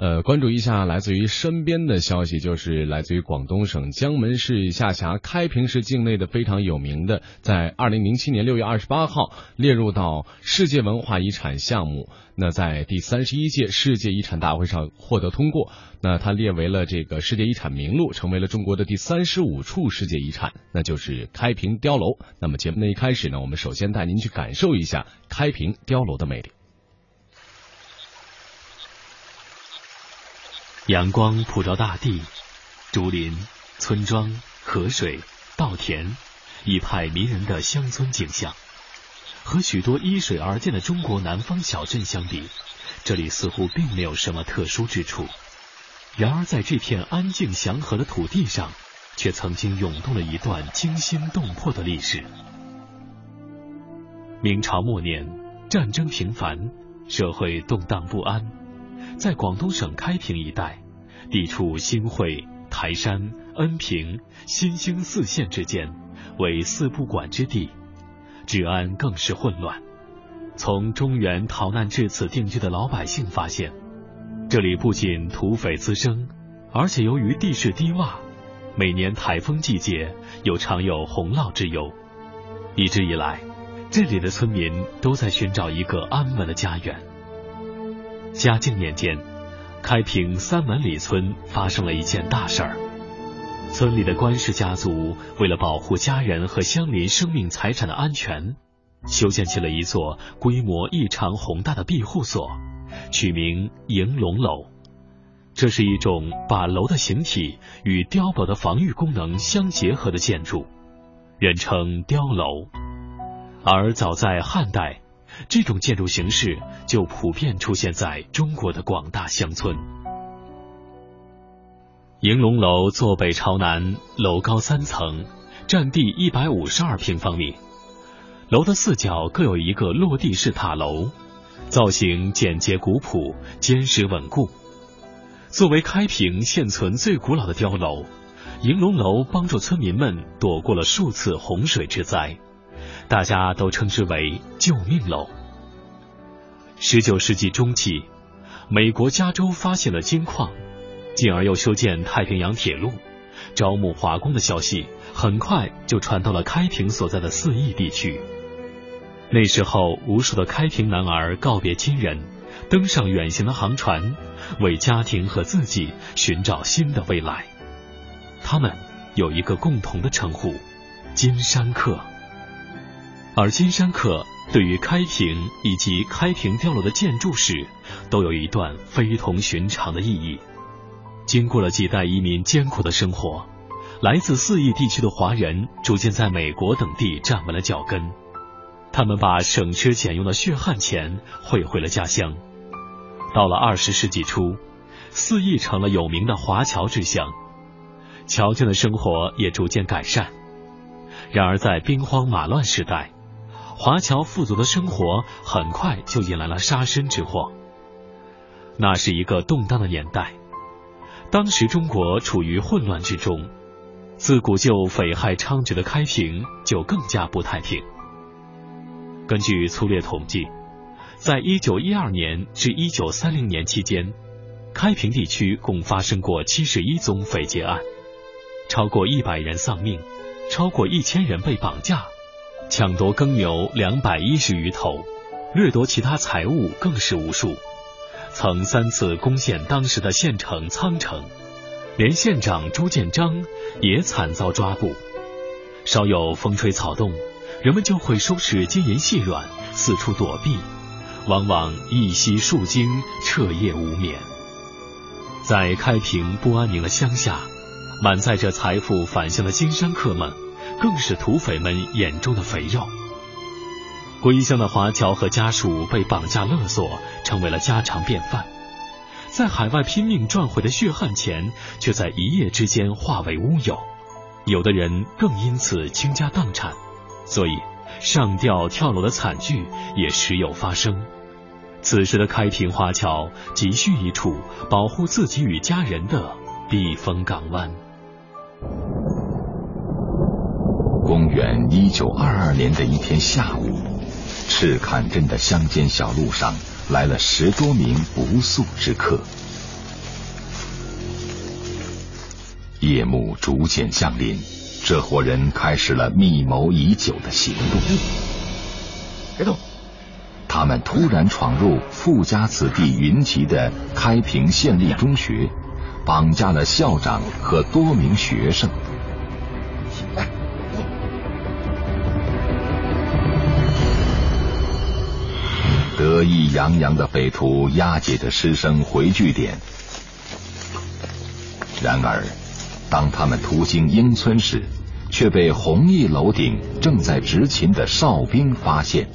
呃，关注一下来自于身边的消息，就是来自于广东省江门市下辖开平市境内的非常有名的，在二零零七年六月二十八号列入到世界文化遗产项目。那在第三十一届世界遗产大会上获得通过，那它列为了这个世界遗产名录，成为了中国的第三十五处世界遗产，那就是开平碉楼。那么节目的一开始呢，我们首先带您去感受一下开平碉楼的魅力。阳光普照大地，竹林、村庄、河水、稻田，一派迷人的乡村景象。和许多依水而建的中国南方小镇相比，这里似乎并没有什么特殊之处。然而，在这片安静祥和的土地上，却曾经涌动了一段惊心动魄的历史。明朝末年，战争频繁，社会动荡不安。在广东省开平一带，地处新会、台山、恩平、新兴四县之间，为四不管之地，治安更是混乱。从中原逃难至此定居的老百姓发现，这里不仅土匪滋生，而且由于地势低洼，每年台风季节又常有洪涝之忧。一直以来，这里的村民都在寻找一个安稳的家园。嘉靖年间，开平三门里村发生了一件大事儿。村里的官氏家族为了保护家人和乡邻生命财产的安全，修建起了一座规模异常宏大的庇护所，取名迎龙楼。这是一种把楼的形体与碉堡的防御功能相结合的建筑，人称碉楼。而早在汉代。这种建筑形式就普遍出现在中国的广大乡村。迎龙楼坐北朝南，楼高三层，占地一百五十二平方米。楼的四角各有一个落地式塔楼，造型简洁古朴，坚实稳固。作为开平现存最古老的碉楼，迎龙楼帮助村民们躲过了数次洪水之灾。大家都称之为“救命楼”。十九世纪中期，美国加州发现了金矿，进而又修建太平洋铁路，招募华工的消息很快就传到了开平所在的四邑地区。那时候，无数的开平男儿告别亲人，登上远行的航船，为家庭和自己寻找新的未来。他们有一个共同的称呼：金山客。而金山客对于开平以及开平碉楼的建筑史，都有一段非同寻常的意义。经过了几代移民艰苦的生活，来自四邑地区的华人逐渐在美国等地站稳了脚跟。他们把省吃俭用的血汗钱汇回了家乡。到了二十世纪初，四邑成了有名的华侨之乡，侨眷的生活也逐渐改善。然而，在兵荒马乱时代，华侨富足的生活很快就引来了杀身之祸。那是一个动荡的年代，当时中国处于混乱之中，自古就匪害猖獗的开平就更加不太平。根据粗略统计，在一九一二年至一九三零年期间，开平地区共发生过七十一宗匪劫案，超过一百人丧命，超过一千人被绑架。抢夺耕牛两百一十余头，掠夺其他财物更是无数，曾三次攻陷当时的县城苍城，连县长朱建章也惨遭抓捕。稍有风吹草动，人们就会收拾金银细软，四处躲避，往往一夕数惊，彻夜无眠。在开平不安宁的乡下，满载着财富返乡的金山客们。更是土匪们眼中的肥肉。归乡的华侨和家属被绑架勒索，成为了家常便饭。在海外拼命赚回的血汗钱，却在一夜之间化为乌有。有的人更因此倾家荡产，所以上吊跳楼的惨剧也时有发生。此时的开平华侨急需一处保护自己与家人的避风港湾。公元一九二二年的一天下午赤坎镇的乡间小路上来了十多名不速之客。夜幕逐渐降临这伙人开始了密谋已久的行动。别动！他们突然闯入富家子弟云集的开平县立中学绑架了校长和多名学生。得意洋洋的匪徒押解着师生回据点，然而，当他们途经英村时，却被弘毅楼顶正在执勤的哨兵发现。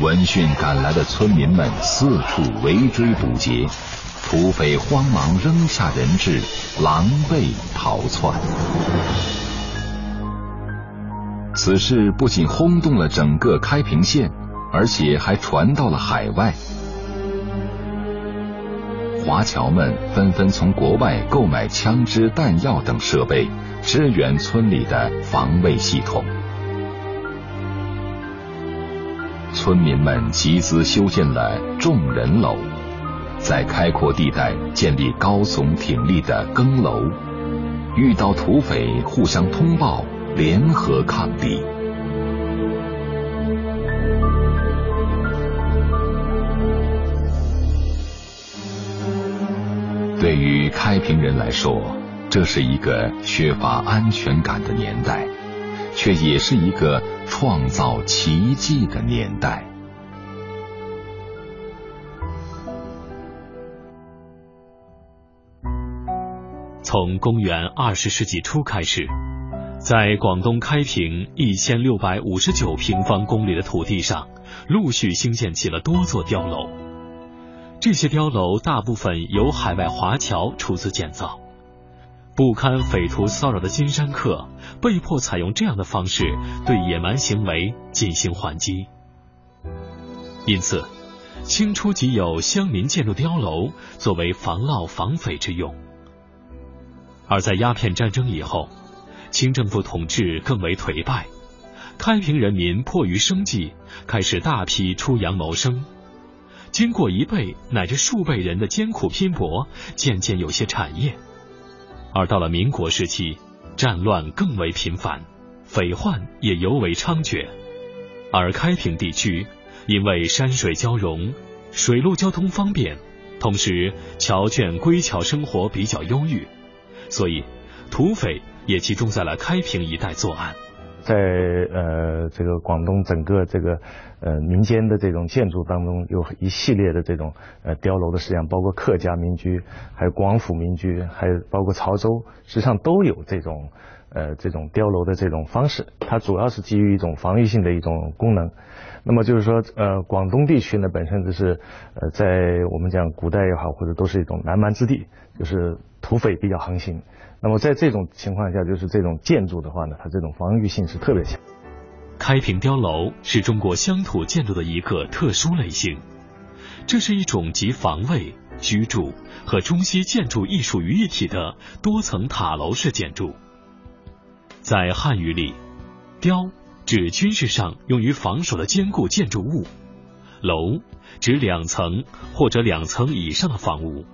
闻讯赶来的村民们四处围追堵截，土匪慌忙扔下人质，狼狈逃窜。此事不仅轰动了整个开平县。而且还传到了海外，华侨们纷纷从国外购买枪支、弹药等设备，支援村里的防卫系统。村民们集资修建了众人楼，在开阔地带建立高耸挺立的更楼，遇到土匪互相通报，联合抗敌。对于开平人来说，这是一个缺乏安全感的年代，却也是一个创造奇迹的年代。从公元二十世纪初开始，在广东开平一千六百五十九平方公里的土地上，陆续兴建起了多座碉楼。这些碉楼大部分由海外华侨出资建造，不堪匪徒骚扰的金山客被迫采用这样的方式对野蛮行为进行还击。因此，清初即有乡民建筑碉楼作为防涝防匪之用。而在鸦片战争以后，清政府统治更为颓败，开平人民迫于生计，开始大批出洋谋生。经过一辈乃至数辈人的艰苦拼搏，渐渐有些产业。而到了民国时期，战乱更为频繁，匪患也尤为猖獗。而开平地区因为山水交融，水陆交通方便，同时侨眷归侨生活比较优裕，所以土匪也集中在了开平一带作案。在呃这个广东整个这个呃民间的这种建筑当中，有一系列的这种呃碉楼的实际上包括客家民居，还有广府民居，还有包括潮州，实际上都有这种呃这种碉楼的这种方式。它主要是基于一种防御性的一种功能。那么就是说，呃，广东地区呢本身就是呃在我们讲古代也好，或者都是一种南蛮之地，就是土匪比较横行。那么在这种情况下，就是这种建筑的话呢，它这种防御性是特别强。开平碉楼是中国乡土建筑的一个特殊类型，这是一种集防卫、居住和中西建筑艺术于一体的多层塔楼式建筑。在汉语里，碉指军事上用于防守的坚固建筑物，楼指两层或者两层以上的房屋，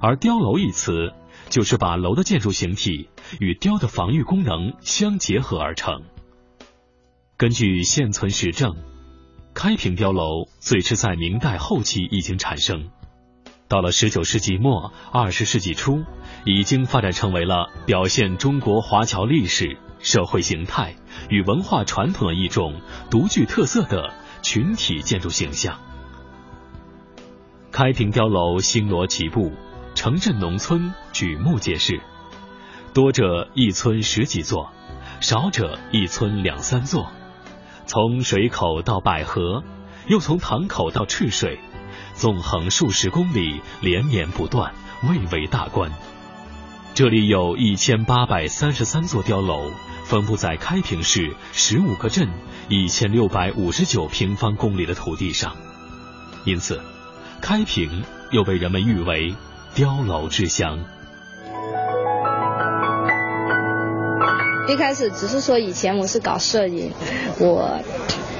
而碉楼一词。就是把楼的建筑形体与碉的防御功能相结合而成。根据现存实证，开平碉楼最迟在明代后期已经产生，到了十九世纪末、二十世纪初，已经发展成为了表现中国华侨历史、社会形态与文化传统的一种独具特色的群体建筑形象。开平碉楼星罗棋布。城镇农村举目皆是，多者一村十几座，少者一村两三座。从水口到百合，又从塘口到赤水，纵横数十公里，连绵不断，蔚为大观。这里有一千八百三十三座碉楼，分布在开平市十五个镇一千六百五十九平方公里的土地上，因此，开平又被人们誉为。碉楼之乡。一开始只是说以前我是搞摄影，我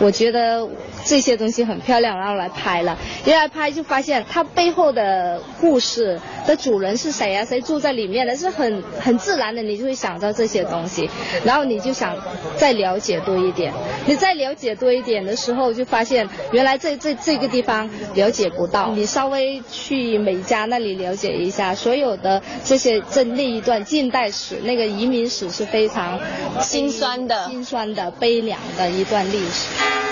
我觉得。这些东西很漂亮，然后来拍了，一来拍就发现它背后的故事的主人是谁啊？谁住在里面的？是很很自然的，你就会想到这些东西，然后你就想再了解多一点。你再了解多一点的时候，就发现原来这这这个地方了解不到。你稍微去美加那里了解一下，所有的这些这那一段近代史，那个移民史是非常心酸的、心酸的、悲凉的一段历史。